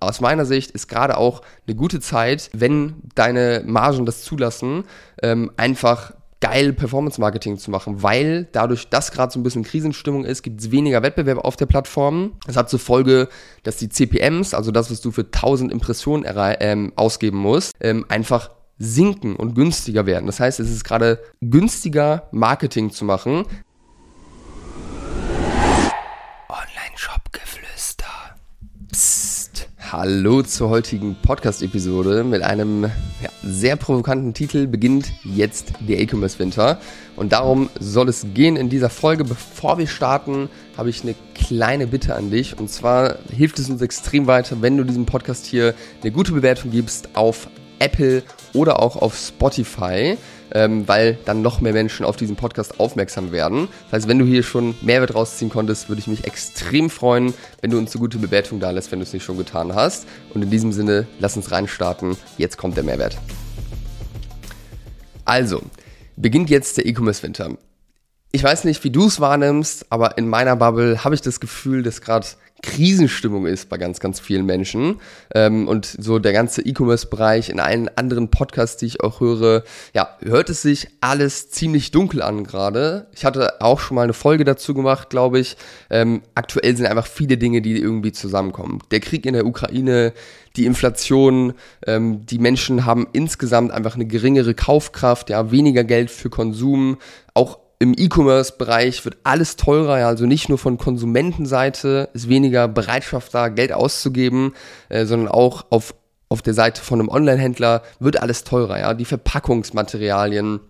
aus meiner Sicht ist gerade auch eine gute Zeit, wenn deine Margen das zulassen, ähm, einfach geil Performance-Marketing zu machen, weil dadurch, dass gerade so ein bisschen Krisenstimmung ist, gibt es weniger Wettbewerb auf der Plattform. Das hat zur Folge, dass die CPMs, also das, was du für 1000 Impressionen ähm, ausgeben musst, ähm, einfach sinken und günstiger werden. Das heißt, es ist gerade günstiger, Marketing zu machen. Hallo zur heutigen Podcast-Episode mit einem ja, sehr provokanten Titel. Beginnt jetzt der E-Commerce-Winter. Und darum soll es gehen in dieser Folge. Bevor wir starten, habe ich eine kleine Bitte an dich. Und zwar hilft es uns extrem weiter, wenn du diesem Podcast hier eine gute Bewertung gibst auf Apple oder auch auf Spotify, ähm, weil dann noch mehr Menschen auf diesen Podcast aufmerksam werden. Das heißt, wenn du hier schon Mehrwert rausziehen konntest, würde ich mich extrem freuen, wenn du uns eine gute Bewertung da lässt, wenn du es nicht schon getan hast. Und in diesem Sinne, lass uns reinstarten. Jetzt kommt der Mehrwert. Also, beginnt jetzt der E-Commerce-Winter. Ich weiß nicht, wie du es wahrnimmst, aber in meiner Bubble habe ich das Gefühl, dass gerade Krisenstimmung ist bei ganz, ganz vielen Menschen. Ähm, und so der ganze E-Commerce-Bereich in allen anderen Podcasts, die ich auch höre, ja, hört es sich alles ziemlich dunkel an gerade. Ich hatte auch schon mal eine Folge dazu gemacht, glaube ich. Ähm, aktuell sind einfach viele Dinge, die irgendwie zusammenkommen. Der Krieg in der Ukraine, die Inflation, ähm, die Menschen haben insgesamt einfach eine geringere Kaufkraft, ja, weniger Geld für Konsum, auch im E-Commerce-Bereich wird alles teurer, ja, also nicht nur von Konsumentenseite ist weniger Bereitschaft da, Geld auszugeben, äh, sondern auch auf, auf der Seite von einem Online-Händler wird alles teurer, ja, die Verpackungsmaterialien,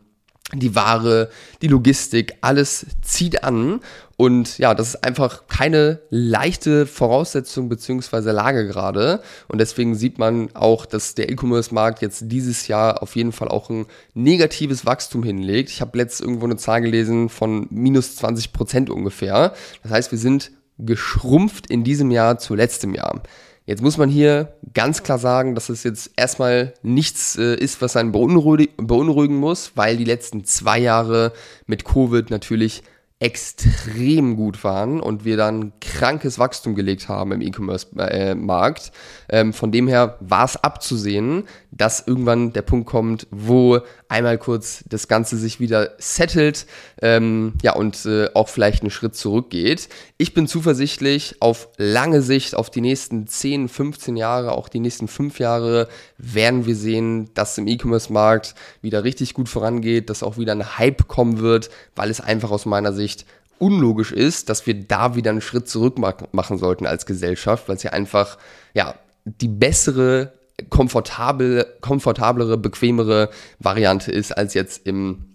die Ware, die Logistik, alles zieht an. Und ja, das ist einfach keine leichte Voraussetzung beziehungsweise Lage gerade. Und deswegen sieht man auch, dass der E-Commerce-Markt jetzt dieses Jahr auf jeden Fall auch ein negatives Wachstum hinlegt. Ich habe letztens irgendwo eine Zahl gelesen von minus 20 Prozent ungefähr. Das heißt, wir sind geschrumpft in diesem Jahr zu letztem Jahr. Jetzt muss man hier ganz klar sagen, dass es jetzt erstmal nichts äh, ist, was einen beunruhigen muss, weil die letzten zwei Jahre mit Covid natürlich extrem gut waren und wir dann krankes Wachstum gelegt haben im E-Commerce-Markt. Ähm, von dem her war es abzusehen, dass irgendwann der Punkt kommt, wo einmal kurz das Ganze sich wieder settelt, ähm, ja, und äh, auch vielleicht einen Schritt zurückgeht. Ich bin zuversichtlich, auf lange Sicht, auf die nächsten 10, 15 Jahre, auch die nächsten 5 Jahre, werden wir sehen, dass im E-Commerce-Markt wieder richtig gut vorangeht, dass auch wieder ein Hype kommen wird, weil es einfach aus meiner Sicht unlogisch ist, dass wir da wieder einen Schritt zurück machen sollten als Gesellschaft, weil es ja einfach, ja, die bessere komfortabel, komfortablere, bequemere Variante ist, als jetzt im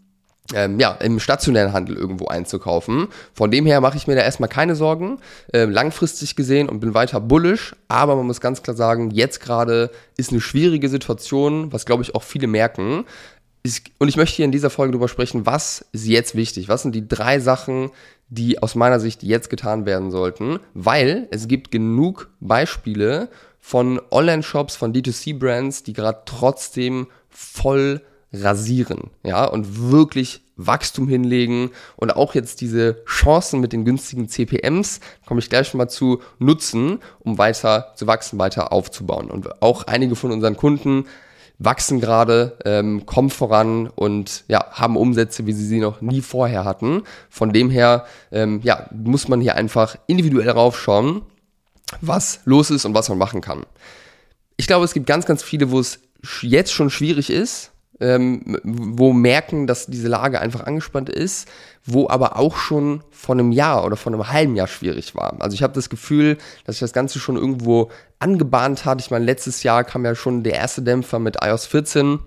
ähm, ja, im stationären Handel irgendwo einzukaufen. Von dem her mache ich mir da erstmal keine Sorgen, äh, langfristig gesehen und bin weiter bullish, aber man muss ganz klar sagen, jetzt gerade ist eine schwierige Situation, was glaube ich auch viele merken. Und ich möchte hier in dieser Folge darüber sprechen, was ist jetzt wichtig? Was sind die drei Sachen, die aus meiner Sicht jetzt getan werden sollten? Weil es gibt genug Beispiele von Online-Shops, von D2C-Brands, die gerade trotzdem voll rasieren, ja, und wirklich Wachstum hinlegen und auch jetzt diese Chancen mit den günstigen CPMs, komme ich gleich schon mal zu, nutzen, um weiter zu wachsen, weiter aufzubauen. Und auch einige von unseren Kunden wachsen gerade, ähm, kommen voran und ja, haben Umsätze, wie sie sie noch nie vorher hatten. Von dem her, ähm, ja, muss man hier einfach individuell raufschauen was los ist und was man machen kann. Ich glaube, es gibt ganz, ganz viele, wo es jetzt schon schwierig ist, ähm, wo merken, dass diese Lage einfach angespannt ist, wo aber auch schon vor einem Jahr oder vor einem halben Jahr schwierig war. Also ich habe das Gefühl, dass sich das Ganze schon irgendwo angebahnt hat. Ich meine, letztes Jahr kam ja schon der erste Dämpfer mit iOS 14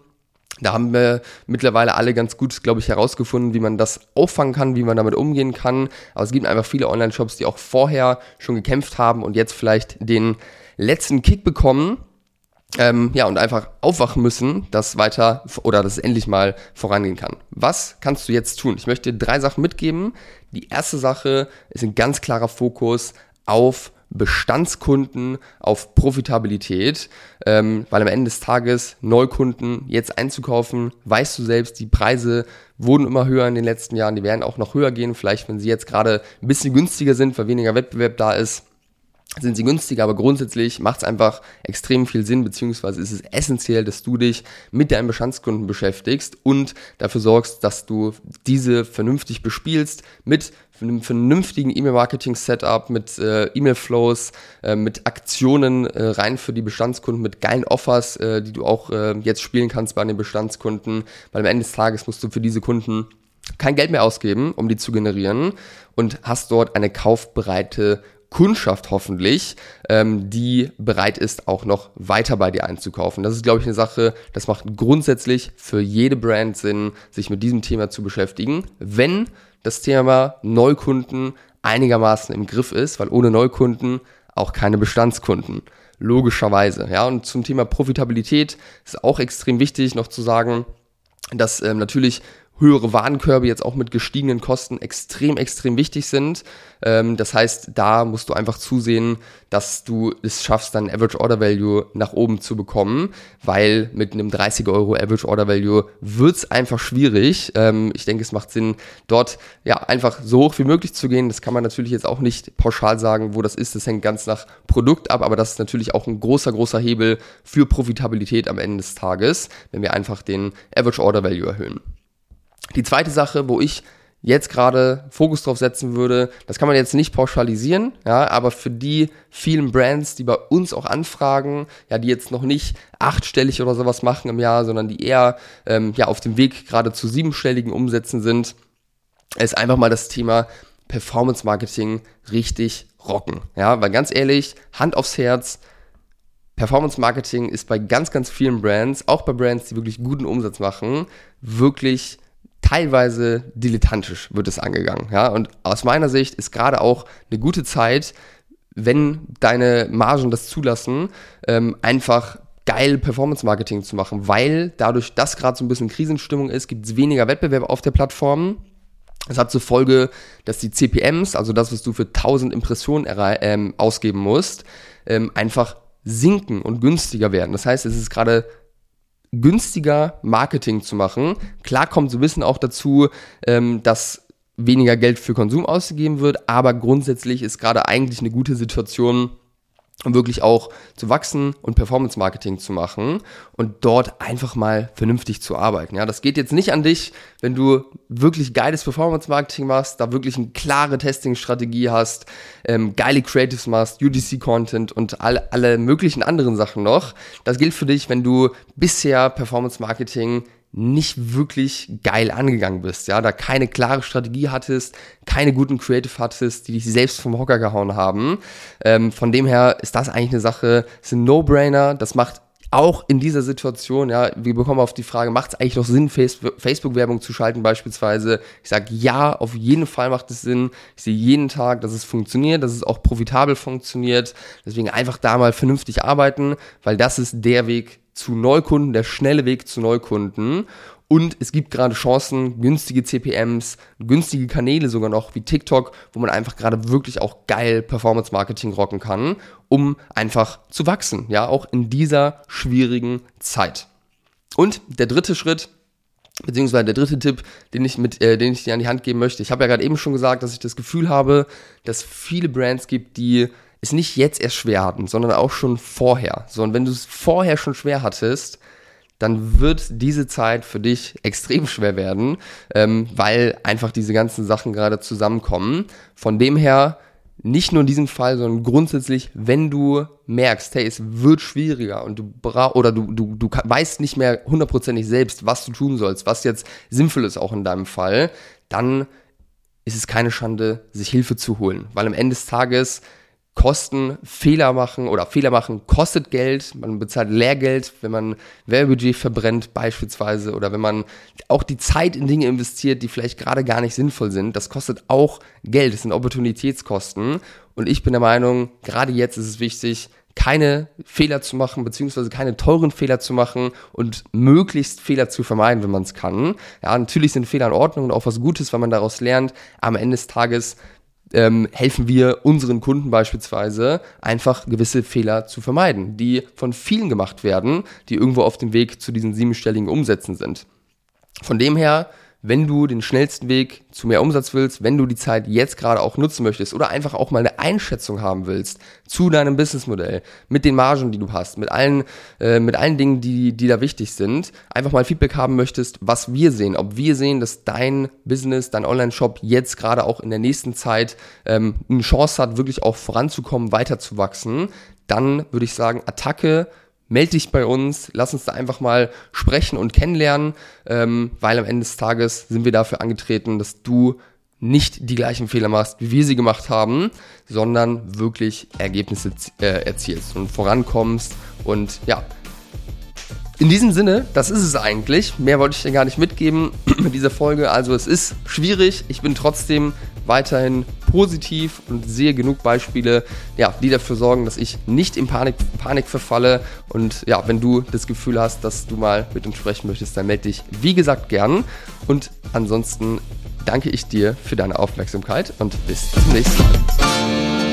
da haben wir mittlerweile alle ganz gut, glaube ich, herausgefunden, wie man das auffangen kann, wie man damit umgehen kann. Aber es gibt einfach viele Online-Shops, die auch vorher schon gekämpft haben und jetzt vielleicht den letzten Kick bekommen. Ähm, ja, und einfach aufwachen müssen, dass weiter oder dass es endlich mal vorangehen kann. Was kannst du jetzt tun? Ich möchte drei Sachen mitgeben. Die erste Sache ist ein ganz klarer Fokus auf Bestandskunden auf Profitabilität, ähm, weil am Ende des Tages Neukunden jetzt einzukaufen, weißt du selbst, die Preise wurden immer höher in den letzten Jahren, die werden auch noch höher gehen, vielleicht wenn sie jetzt gerade ein bisschen günstiger sind, weil weniger Wettbewerb da ist. Sind sie günstiger, aber grundsätzlich macht es einfach extrem viel Sinn, beziehungsweise ist es essentiell, dass du dich mit deinen Bestandskunden beschäftigst und dafür sorgst, dass du diese vernünftig bespielst mit einem vernünftigen E-Mail-Marketing-Setup, mit äh, E-Mail-Flows, äh, mit Aktionen äh, rein für die Bestandskunden, mit geilen Offers, äh, die du auch äh, jetzt spielen kannst bei den Bestandskunden, weil am Ende des Tages musst du für diese Kunden kein Geld mehr ausgeben, um die zu generieren und hast dort eine kaufbereite Kundschaft hoffentlich, ähm, die bereit ist, auch noch weiter bei dir einzukaufen. Das ist, glaube ich, eine Sache, das macht grundsätzlich für jede Brand Sinn, sich mit diesem Thema zu beschäftigen, wenn das Thema Neukunden einigermaßen im Griff ist, weil ohne Neukunden auch keine Bestandskunden. Logischerweise. Ja, und zum Thema Profitabilität ist auch extrem wichtig noch zu sagen, dass ähm, natürlich höhere Warenkörbe jetzt auch mit gestiegenen Kosten extrem, extrem wichtig sind. Ähm, das heißt, da musst du einfach zusehen, dass du es schaffst, dein Average Order Value nach oben zu bekommen, weil mit einem 30 Euro Average Order Value wird's einfach schwierig. Ähm, ich denke, es macht Sinn, dort ja einfach so hoch wie möglich zu gehen. Das kann man natürlich jetzt auch nicht pauschal sagen, wo das ist. Das hängt ganz nach Produkt ab, aber das ist natürlich auch ein großer, großer Hebel für Profitabilität am Ende des Tages, wenn wir einfach den Average Order Value erhöhen. Die zweite Sache, wo ich jetzt gerade Fokus drauf setzen würde, das kann man jetzt nicht pauschalisieren, ja, aber für die vielen Brands, die bei uns auch anfragen, ja, die jetzt noch nicht achtstellig oder sowas machen im Jahr, sondern die eher ähm, ja auf dem Weg gerade zu siebenstelligen Umsätzen sind, ist einfach mal das Thema Performance Marketing richtig rocken, ja, weil ganz ehrlich, Hand aufs Herz, Performance Marketing ist bei ganz, ganz vielen Brands, auch bei Brands, die wirklich guten Umsatz machen, wirklich teilweise dilettantisch wird es angegangen. Ja? Und aus meiner Sicht ist gerade auch eine gute Zeit, wenn deine Margen das zulassen, ähm, einfach geil Performance-Marketing zu machen, weil dadurch, dass gerade so ein bisschen Krisenstimmung ist, gibt es weniger Wettbewerb auf der Plattform. Das hat zur Folge, dass die CPMs, also das, was du für 1000 Impressionen ähm, ausgeben musst, ähm, einfach sinken und günstiger werden. Das heißt, es ist gerade günstiger Marketing zu machen. Klar kommt so ein bisschen auch dazu, ähm, dass weniger Geld für Konsum ausgegeben wird, aber grundsätzlich ist gerade eigentlich eine gute Situation, um wirklich auch zu wachsen und Performance Marketing zu machen und dort einfach mal vernünftig zu arbeiten. Ja, das geht jetzt nicht an dich, wenn du wirklich geiles Performance Marketing machst, da wirklich eine klare Testing Strategie hast, ähm, geile Creatives machst, UDC Content und alle, alle möglichen anderen Sachen noch. Das gilt für dich, wenn du bisher Performance Marketing nicht wirklich geil angegangen bist, ja, da keine klare Strategie hattest, keine guten Creative hattest, die dich selbst vom Hocker gehauen haben. Ähm, von dem her ist das eigentlich eine Sache, ist ein No-Brainer, das macht auch in dieser Situation, ja, wir bekommen auf die Frage, macht es eigentlich noch Sinn, Facebook-Werbung zu schalten beispielsweise? Ich sage ja, auf jeden Fall macht es Sinn. Ich sehe jeden Tag, dass es funktioniert, dass es auch profitabel funktioniert. Deswegen einfach da mal vernünftig arbeiten, weil das ist der Weg zu Neukunden, der schnelle Weg zu Neukunden. Und es gibt gerade Chancen, günstige CPMs, günstige Kanäle sogar noch wie TikTok, wo man einfach gerade wirklich auch geil Performance Marketing rocken kann, um einfach zu wachsen, ja, auch in dieser schwierigen Zeit. Und der dritte Schritt, beziehungsweise der dritte Tipp, den ich mit, äh, den ich dir an die Hand geben möchte. Ich habe ja gerade eben schon gesagt, dass ich das Gefühl habe, dass viele Brands gibt, die es nicht jetzt erst schwer hatten, sondern auch schon vorher. So, und wenn du es vorher schon schwer hattest, dann wird diese Zeit für dich extrem schwer werden, ähm, weil einfach diese ganzen Sachen gerade zusammenkommen. Von dem her, nicht nur in diesem Fall, sondern grundsätzlich, wenn du merkst, hey, es wird schwieriger und du bra oder du, du, du weißt nicht mehr hundertprozentig selbst, was du tun sollst, was jetzt sinnvoll ist auch in deinem Fall, dann ist es keine Schande, sich Hilfe zu holen. Weil am Ende des Tages Kosten, Fehler machen oder Fehler machen kostet Geld. Man bezahlt Lehrgeld, wenn man Werbebudget verbrennt beispielsweise oder wenn man auch die Zeit in Dinge investiert, die vielleicht gerade gar nicht sinnvoll sind. Das kostet auch Geld. Das sind Opportunitätskosten. Und ich bin der Meinung, gerade jetzt ist es wichtig, keine Fehler zu machen, beziehungsweise keine teuren Fehler zu machen und möglichst Fehler zu vermeiden, wenn man es kann. Ja, natürlich sind Fehler in Ordnung und auch was Gutes, weil man daraus lernt. Am Ende des Tages ähm, helfen wir unseren Kunden beispielsweise einfach gewisse Fehler zu vermeiden, die von vielen gemacht werden, die irgendwo auf dem Weg zu diesen siebenstelligen Umsätzen sind. Von dem her wenn du den schnellsten Weg zu mehr Umsatz willst, wenn du die Zeit jetzt gerade auch nutzen möchtest oder einfach auch mal eine Einschätzung haben willst zu deinem Businessmodell, mit den Margen, die du hast, mit allen, äh, mit allen Dingen, die, die da wichtig sind, einfach mal Feedback haben möchtest, was wir sehen, ob wir sehen, dass dein Business, dein Online-Shop jetzt gerade auch in der nächsten Zeit ähm, eine Chance hat, wirklich auch voranzukommen, weiterzuwachsen, dann würde ich sagen, Attacke, melde dich bei uns, lass uns da einfach mal sprechen und kennenlernen, ähm, weil am Ende des Tages sind wir dafür angetreten, dass du nicht die gleichen Fehler machst, wie wir sie gemacht haben, sondern wirklich Ergebnisse äh, erzielst und vorankommst und ja. In diesem Sinne, das ist es eigentlich. Mehr wollte ich dir gar nicht mitgeben mit dieser Folge. Also es ist schwierig. Ich bin trotzdem weiterhin positiv und sehe genug Beispiele, ja, die dafür sorgen, dass ich nicht in Panik, Panik verfalle. Und ja, wenn du das Gefühl hast, dass du mal mit uns sprechen möchtest, dann melde dich, wie gesagt, gern. Und ansonsten danke ich dir für deine Aufmerksamkeit und bis zum nächsten Mal.